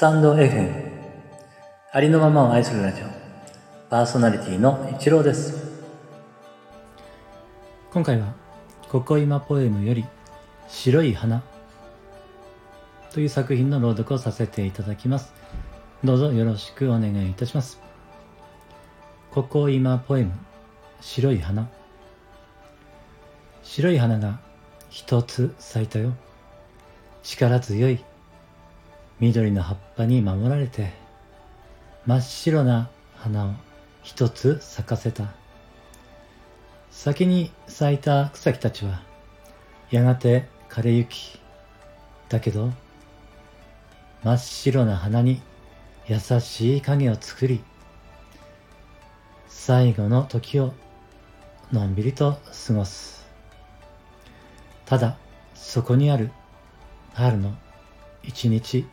タンド FM ありのままを愛するラジオ。パーソナリティの一郎です。今回は「ここ今ポエム」より「白い花」という作品の朗読をさせていただきます。どうぞよろしくお願いいたします。ここ今ポエム白い花。白い花が一つ咲いたよ。力強い。緑の葉っぱに守られて真っ白な花を一つ咲かせた。先に咲いた草木たちはやがて枯れゆき。だけど真っ白な花に優しい影を作り最後の時をのんびりと過ごす。ただそこにある春の一日。